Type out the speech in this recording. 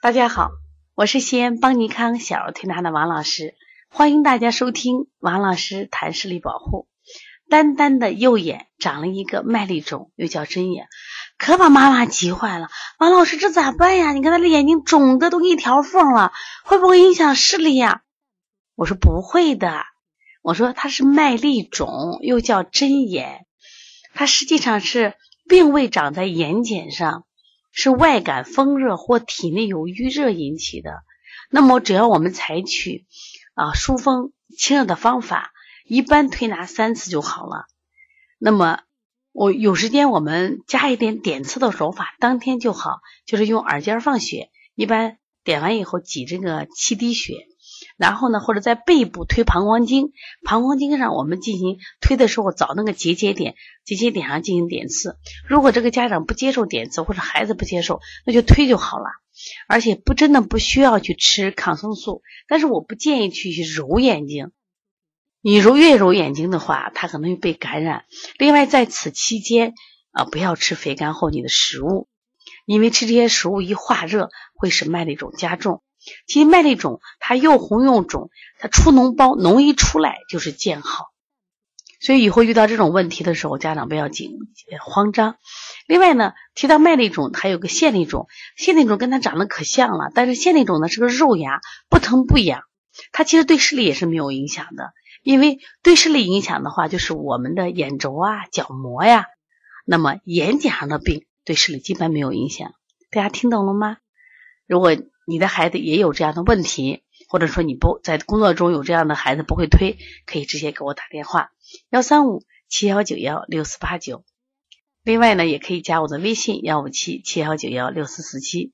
大家好，我是西安邦尼康小儿推拿的王老师，欢迎大家收听王老师谈视力保护。丹丹的右眼长了一个麦粒肿，又叫针眼，可把妈妈急坏了。王老师，这咋办呀？你看他的眼睛肿的都一条缝了，会不会影响视力呀？我说不会的，我说它是麦粒肿，又叫针眼，它实际上是并未长在眼睑上。是外感风热或体内有淤热引起的。那么，只要我们采取啊疏风清热的方法，一般推拿三次就好了。那么，我有时间我们加一点点刺的手法，当天就好，就是用耳尖放血，一般点完以后挤这个七滴血。然后呢，或者在背部推膀胱经，膀胱经上我们进行推的时候，找那个结节点，结节点上进行点刺。如果这个家长不接受点刺，或者孩子不接受，那就推就好了。而且不真的不需要去吃抗生素，但是我不建议去揉眼睛。你揉越揉眼睛的话，它可能会被感染。另外，在此期间啊，不要吃肥甘厚腻的食物，因为吃这些食物一化热，会使脉的一种加重。其实麦粒肿它又红又肿，它出脓包，脓一出来就是见好。所以以后遇到这种问题的时候，家长不要紧慌张。另外呢，提到麦粒肿，还有个腺粒肿，腺粒肿跟它长得可像了，但是腺粒肿呢是个肉芽，不疼不痒，它其实对视力也是没有影响的。因为对视力影响的话，就是我们的眼轴啊、角膜呀，那么眼睑上的病对视力基本没有影响。大家听懂了吗？如果你的孩子也有这样的问题，或者说你不在工作中有这样的孩子不会推，可以直接给我打电话幺三五七幺九幺六四八九。另外呢，也可以加我的微信幺五七七幺九幺六四四七。